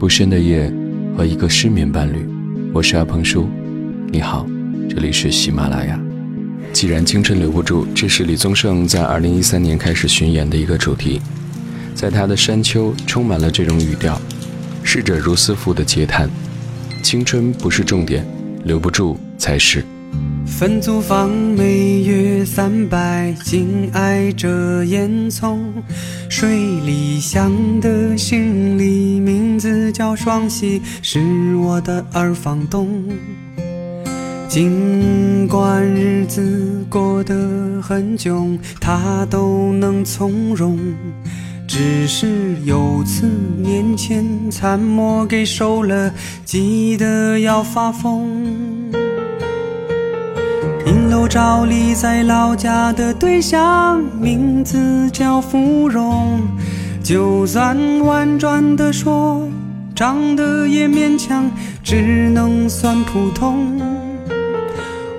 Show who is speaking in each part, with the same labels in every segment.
Speaker 1: 不深的夜和一个失眠伴侣。我是阿鹏叔，你好，这里是喜马拉雅。既然青春留不住，这是李宗盛在二零一三年开始巡演的一个主题。在他的山丘充满了这种语调，逝者如斯夫的嗟叹。青春不是重点，留不住才是。
Speaker 2: 分租房每月三百，紧挨着烟囱。水里香的行李名字叫双喜，是我的二房东。尽管日子过得很窘，他都能从容。只是有次年前残墨给收了，急得要发疯。银楼照例在老家的对象，名字叫芙蓉。就算婉转的说，长得也勉强，只能算普通。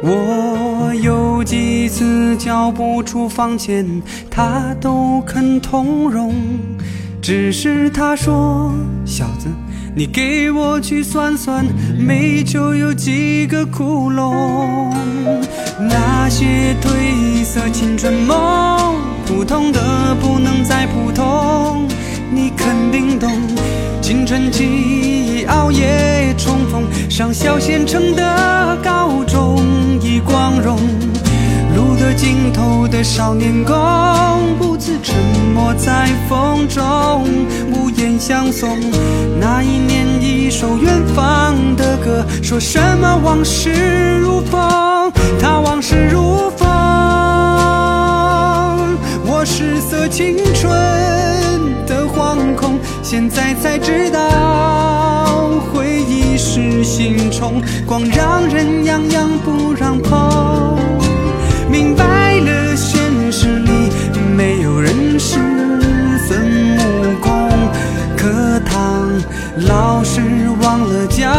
Speaker 2: 我有几次交不出房钱，他都肯通融。只是他说，小子。你给我去算算，煤球有几个窟窿？那些褪色青春梦，普通的不能再普通。你肯定懂，青春记忆熬夜重逢，上小县城的高中已光荣。路的尽头的少年宫，不自沉默在风中，无言相送。那一年，一首远方的歌，说什么往事如风，他往事如在才知道，回忆是心虫，光让人痒痒不让碰。明白了，现实里没有人是孙悟空，课堂老师忘了教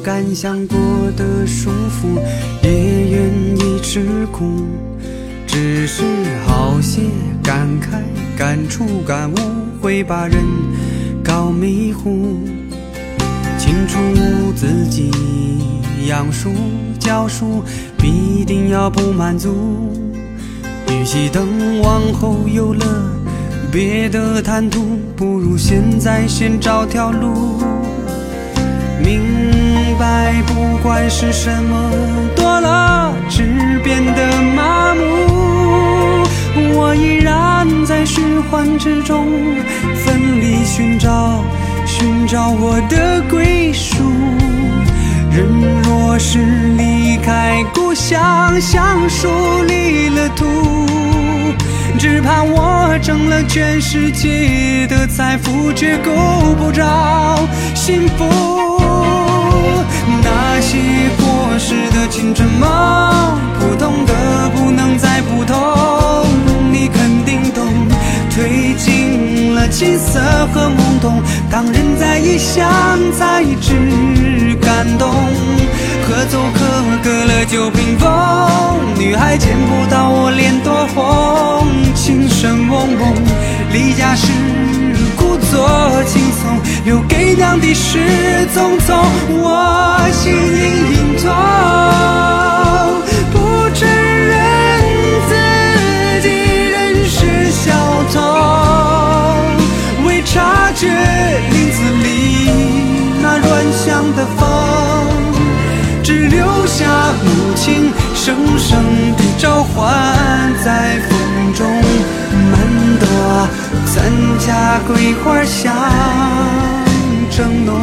Speaker 2: 敢想过的舒服，也愿意吃苦，只是好些感慨、感触、感悟，会把人搞迷糊。清楚自己养书教书，必定要不满足。与其等往后有了别的谈吐，不如现在先找条路。明白，不管是什么多了，只变得麻木。我依然在循环之中，奋力寻找，寻找我的归属。人若是离开故乡，像树离了土，只怕我挣了全世界的财富，却够不着幸福。那些过时的青春梦，普通的不能再普通。你肯定懂，褪尽了青涩和懵懂。当人在异乡，才知感动。合奏可隔了酒瓶风，女孩见不到我脸多红。情深蒙蒙，离家时故作轻松，留给娘的是匆匆。我心隐隐痛，不承认自己仍是小偷，未察觉林子里那软香的风。只留下母亲声声的召唤，在风中漫朵咱家桂花香正浓。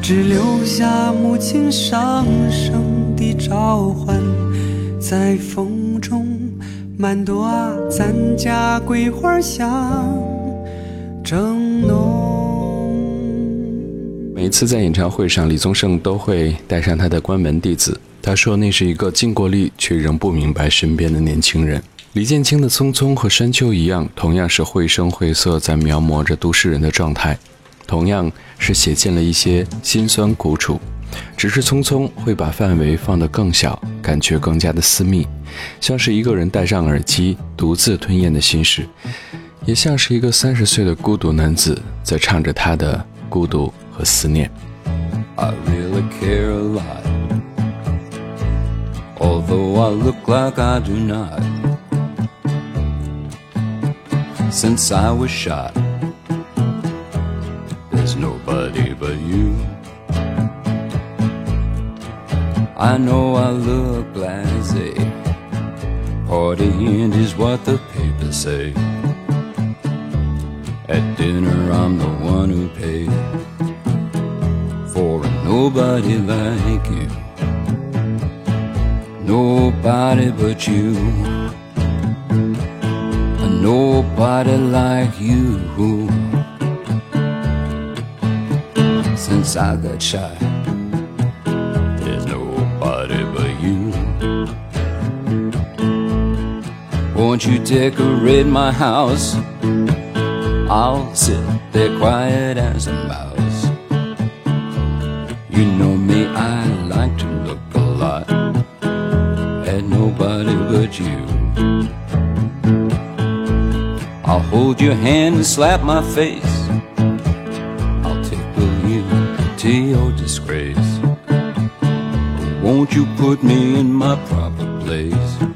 Speaker 2: 只留下母亲上声的召唤，在风中满朵啊，咱家桂花香正浓。
Speaker 3: 每次在演唱会上，李宗盛都会带上他的关门弟子。他说那是一个尽过力却仍不明白身边的年轻人。李建清的《匆匆》和《山丘》一样，同样是绘声绘色在描摹着都市人的状态，同样是写进了一些辛酸苦楚。只是《匆匆》会把范围放得更小，感觉更加的私密，像是一个人戴上耳机独自吞咽的心事，也像是一个三十岁的孤独男子在唱着他的孤独和思念。
Speaker 4: I really care a lot. although I look like I do not. Since I was shot, there's nobody but you. I know I look blasé. Partying is what the papers say. At dinner, I'm the one who paid for nobody like you nobody but you. Nobody like you. Since I got shot, there's nobody but you. Won't you decorate my house? I'll sit there quiet as a mouse. You know me, I like to look a lot at nobody but you. Hold your hand and slap my face. I'll tickle you to your disgrace. Won't you put me in my proper place?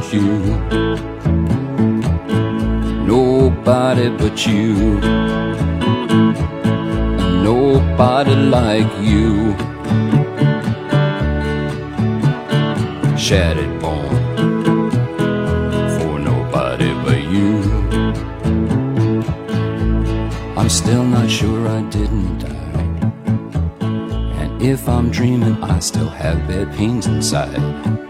Speaker 4: but you. Nobody but you. Nobody like you. Shattered bone for nobody but you. I'm still not sure I didn't die. And if I'm dreaming, I still have bad pains inside.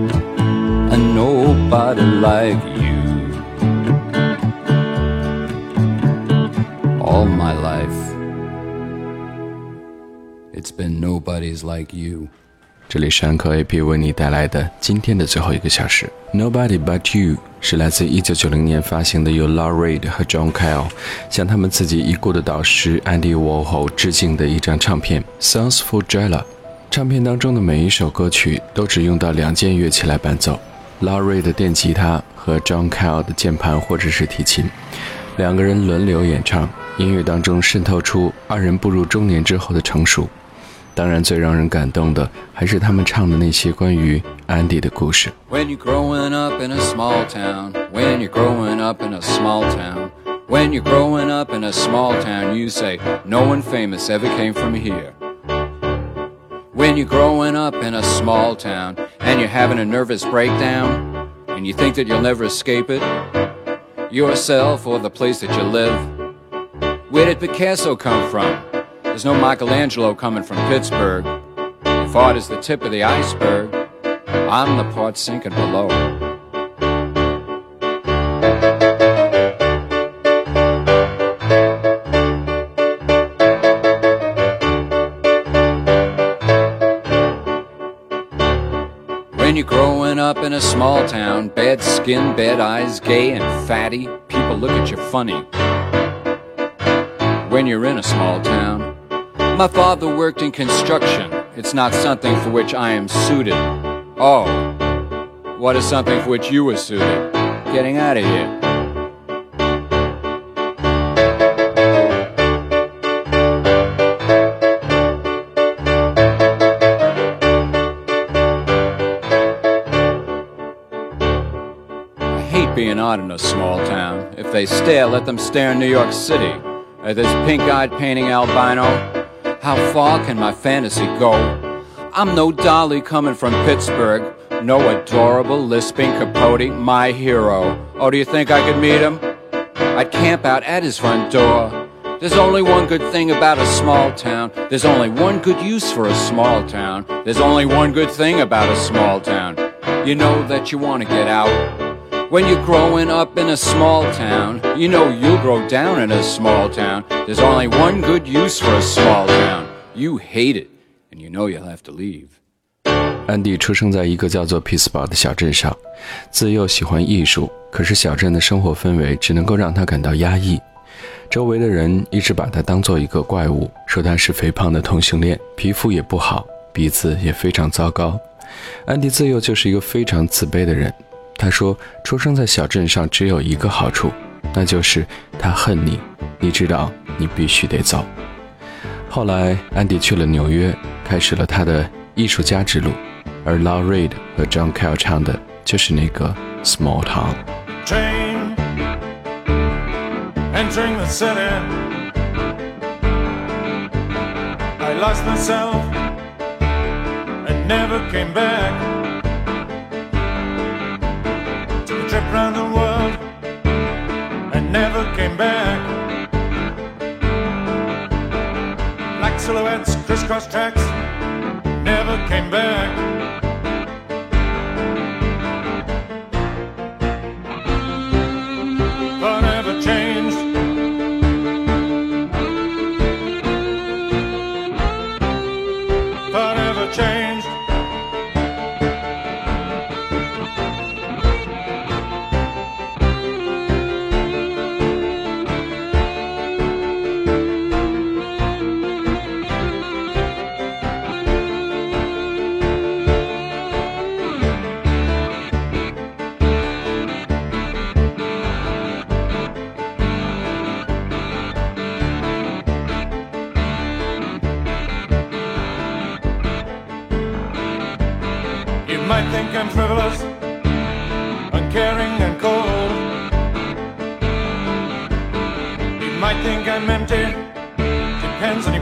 Speaker 4: nobody like you. All my life, it's been nobody's like you.
Speaker 3: 这里是安可 AP 为你带来的今天的最后一个小时。Nobody But You 是来自1990年发行的由 Law Reid 和 John Cale 向他们自己已故的导师 Andy Warhol 致敬的一张唱片。Songs for Jella 唱片当中的每一首歌曲都只用到两件乐器来伴奏。Laurie 的电吉他和 John Cale 的键盘或者是提琴，两个人轮流演唱，音乐当中渗透出二人步入中年之后的成熟。当然，最让人感动的还是他们唱的那些关于 Andy 的故事。
Speaker 4: When you're growing up in a small town, when you're growing up in a small town, when you're growing up in a small town, you say no one famous ever came from here. When you're growing up in a small town and you're having a nervous breakdown and you think that you'll never escape it, yourself or the place that you live, where did Picasso come from? There's no Michelangelo coming from Pittsburgh. If art is the tip of the iceberg, I'm the part sinking below. When you're growing up in a small town, bad skin, bad eyes, gay and fatty, people look at you funny. When you're in a small town, my father worked in construction. It's not something for which I am suited. Oh, what is something for which you were suited? Getting out of here. Odd in a small town. If they stare, let them stare in New York City. At this pink-eyed painting albino, how far can my fantasy go? I'm no dolly coming from Pittsburgh, no adorable lisping Capote, my hero. Oh, do you think I could meet him? I'd camp out at his front door. There's only one good thing about a small town. There's only one good use for a small town. There's only one good thing about a small town. You know that you want to get out. When you're growing up in a small town, you know you'll grow down in a small town. There's only one good use for a small town. You hate it, and you know you'll have to leave.
Speaker 3: 安迪出生在一个叫做匹兹堡的小镇上，自幼喜欢艺术，可是小镇的生活氛围只能够让他感到压抑。周围的人一直把他当做一个怪物，说他是肥胖的同性恋，皮肤也不好，鼻子也非常糟糕。安迪自幼就是一个非常自卑的人。他说，出生在小镇上只有一个好处，那就是他恨你，你知道，你必须得走。后来，安迪去了纽约，开始了他的艺术家之路，而 Law Reid 和 John Cale 唱的就是那个 Small Town。
Speaker 5: train entering the city. I lost myself and never came back. Around the world and never came back. Black silhouettes, crisscross tracks, never came back.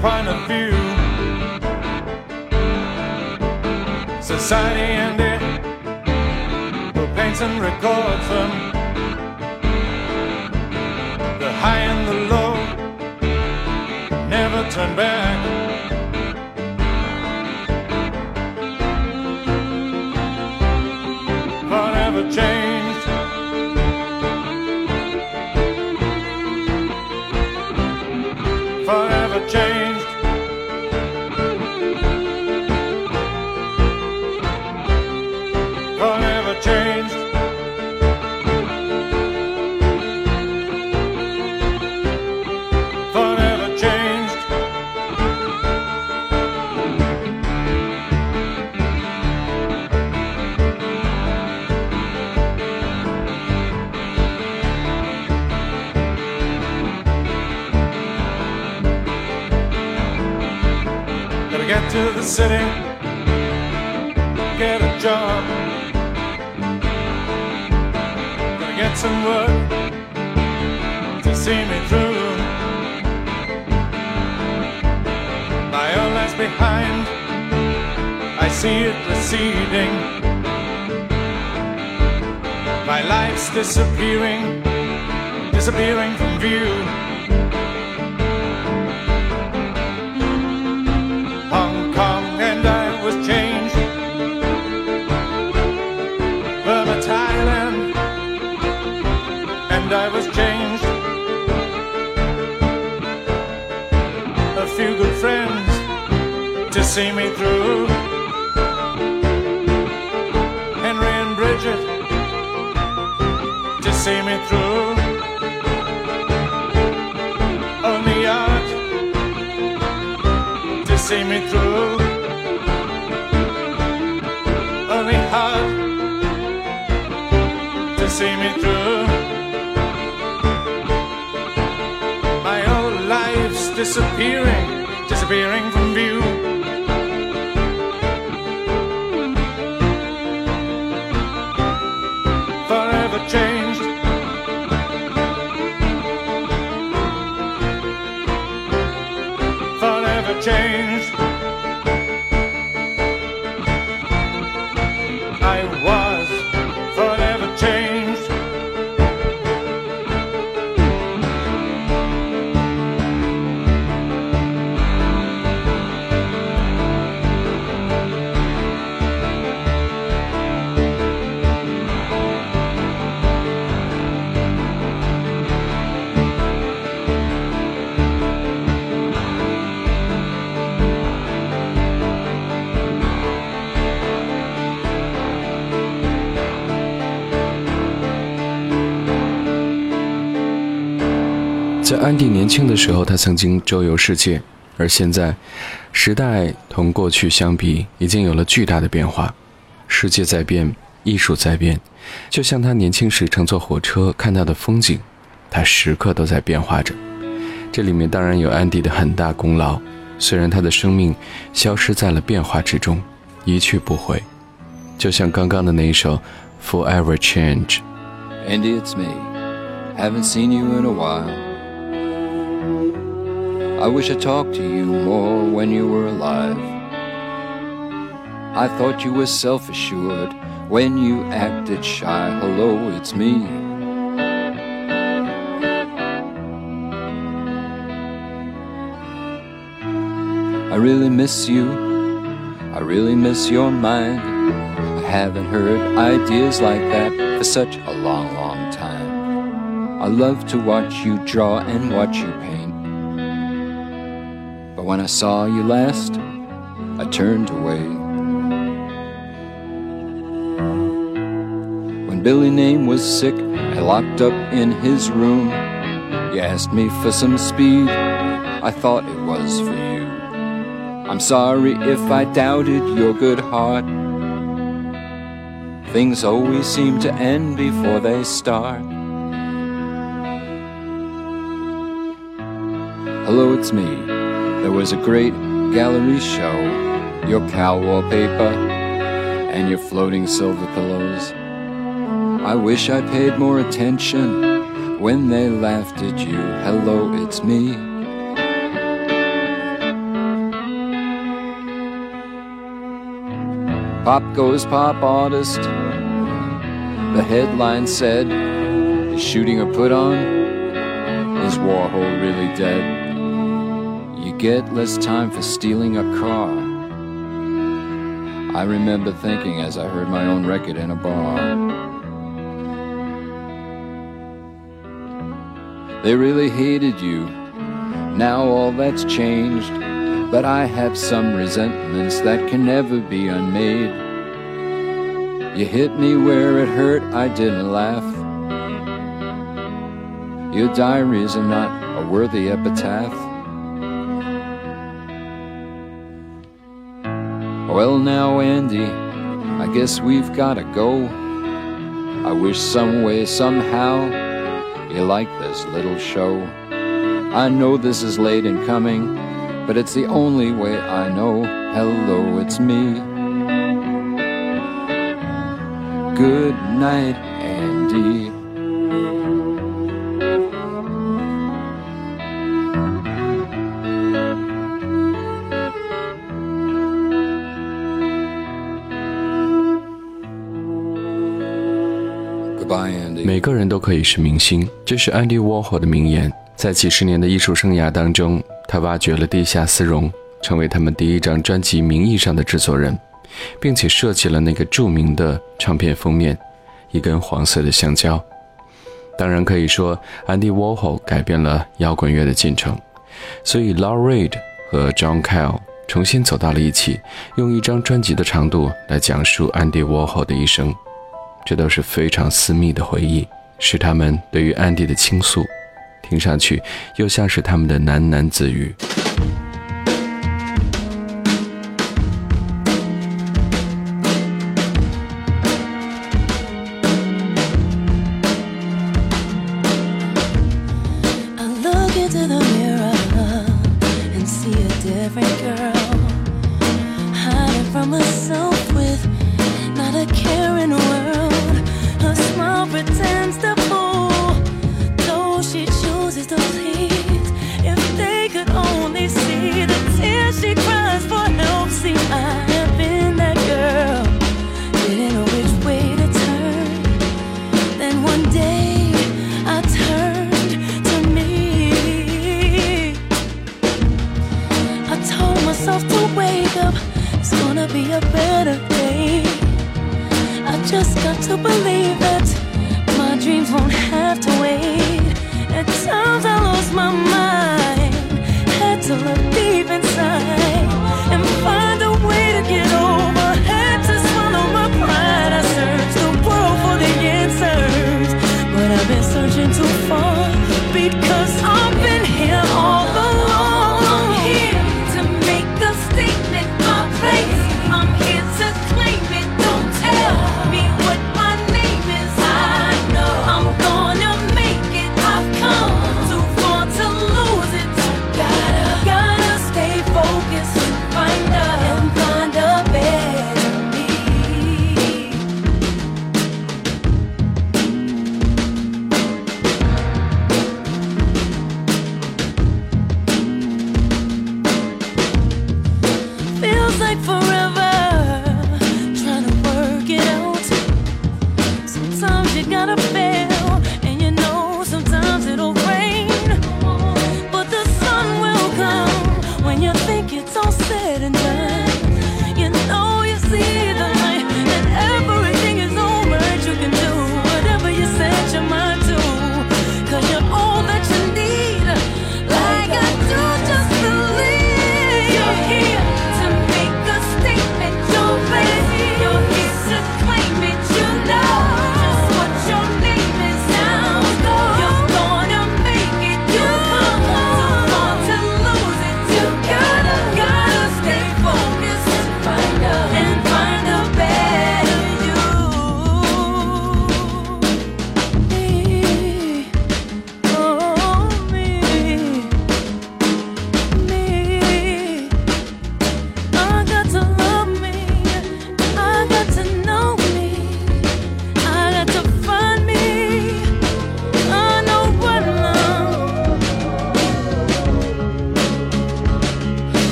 Speaker 5: Point of view. Society and it, who paints and records them. The high and the low, never turn back. See me through. Henry and Bridget to see me through. Only art to see me through. Only heart to see me through. My whole life's disappearing, disappearing from view.
Speaker 3: 安迪年轻的时候，他曾经周游世界，而现在，时代同过去相比，已经有了巨大的变化。世界在变，艺术在变，就像他年轻时乘坐火车看到的风景，他时刻都在变化着。这里面当然有安迪的很大功劳，虽然他的生命消失在了变化之中，一去不回，就像刚刚的那一首《Forever change
Speaker 4: and it's me haven't seen you in a while I wish I talked to you more when you were alive. I thought you were self assured when you acted shy. Hello, it's me. I really miss you. I really miss your mind. I haven't heard ideas like that for such a long, long time. I love to watch you draw and watch you paint. When I saw you last, I turned away. When Billy Name was sick, I locked up in his room. You asked me for some speed, I thought it was for you. I'm sorry if I doubted your good heart. Things always seem to end before they start. Hello, it's me. There was a great gallery show. Your cow wallpaper and your floating silver pillows. I wish I paid more attention when they laughed at you. Hello, it's me. Pop goes pop artist. The headline said, Is shooting a put on? Is Warhol really dead? Get less time for stealing a car. I remember thinking as I heard my own record in a bar. They really hated you. Now all that's changed. But I have some resentments that can never be unmade. You hit me where it hurt, I didn't laugh. Your diaries are not a worthy epitaph. Well, now, Andy, I guess we've gotta go. I wish some way, somehow, you like this little show. I know this is late in coming, but it's the only way I know. Hello, it's me. Good night,
Speaker 3: 个人都可以是明星，这是 Andy Warhol 的名言。在几十年的艺术生涯当中，他挖掘了地下丝绒，成为他们第一张专辑名义上的制作人，并且设计了那个著名的唱片封面——一根黄色的香蕉。当然可以说，Andy Warhol 改变了摇滚乐的进程。所以 Lou Reed 和 John Cale
Speaker 1: 重新走到了一起，用一张专辑的长度来讲述 Andy Warhol 的一生，这都是非常私密的回忆，是他们对于安迪的倾诉，听上去又像是他们的喃喃自语。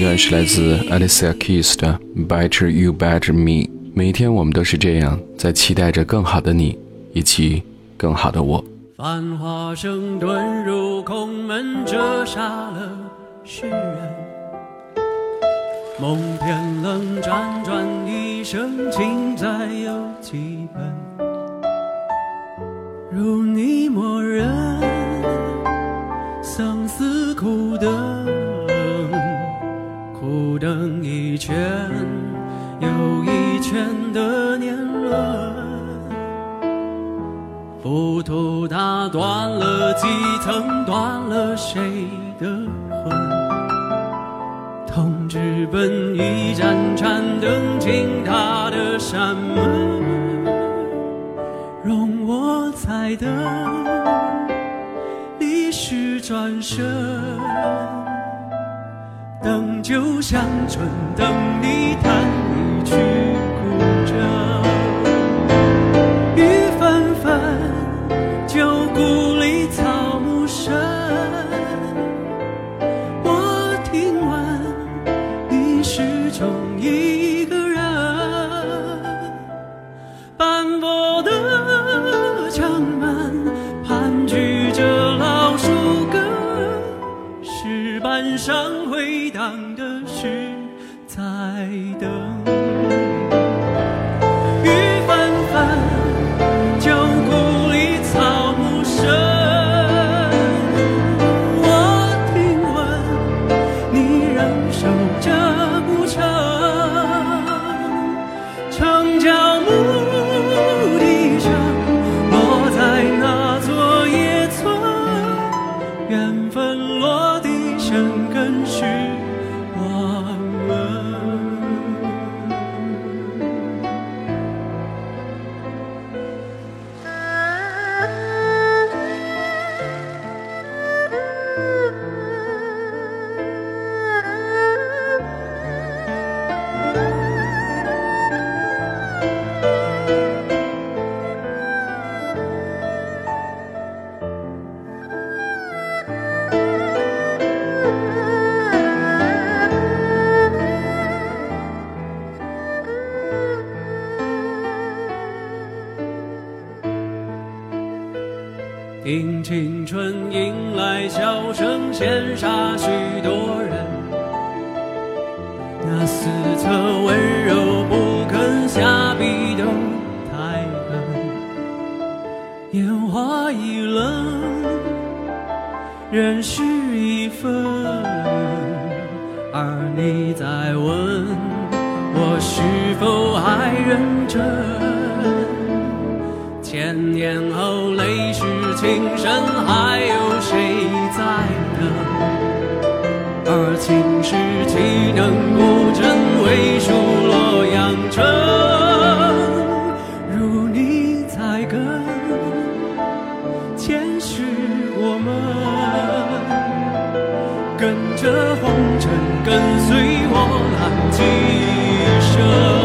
Speaker 1: 一段是来自 Alicia Keys 的 Better You Better Me。每一天我们都是这样，在期待着更好的你，以及更好的我。
Speaker 2: 繁华声遁入空门，折煞了世人。梦偏冷，辗转一生，情债有几本？如你默认，一圈又一圈的年轮。
Speaker 6: 浮屠打断了几层，断了谁的魂？同志奔一盏盏灯进他的山门，容我再等，历史转身，等酒香醇等你弹一曲古筝回荡的是在等。羡煞许多人。那四侧温柔不肯下笔的太狠，烟花易冷，人事已分。而你在问我是否还认真？岂能不真？为数洛阳城，如你在跟，前世我们跟着红尘，跟随我浪几生。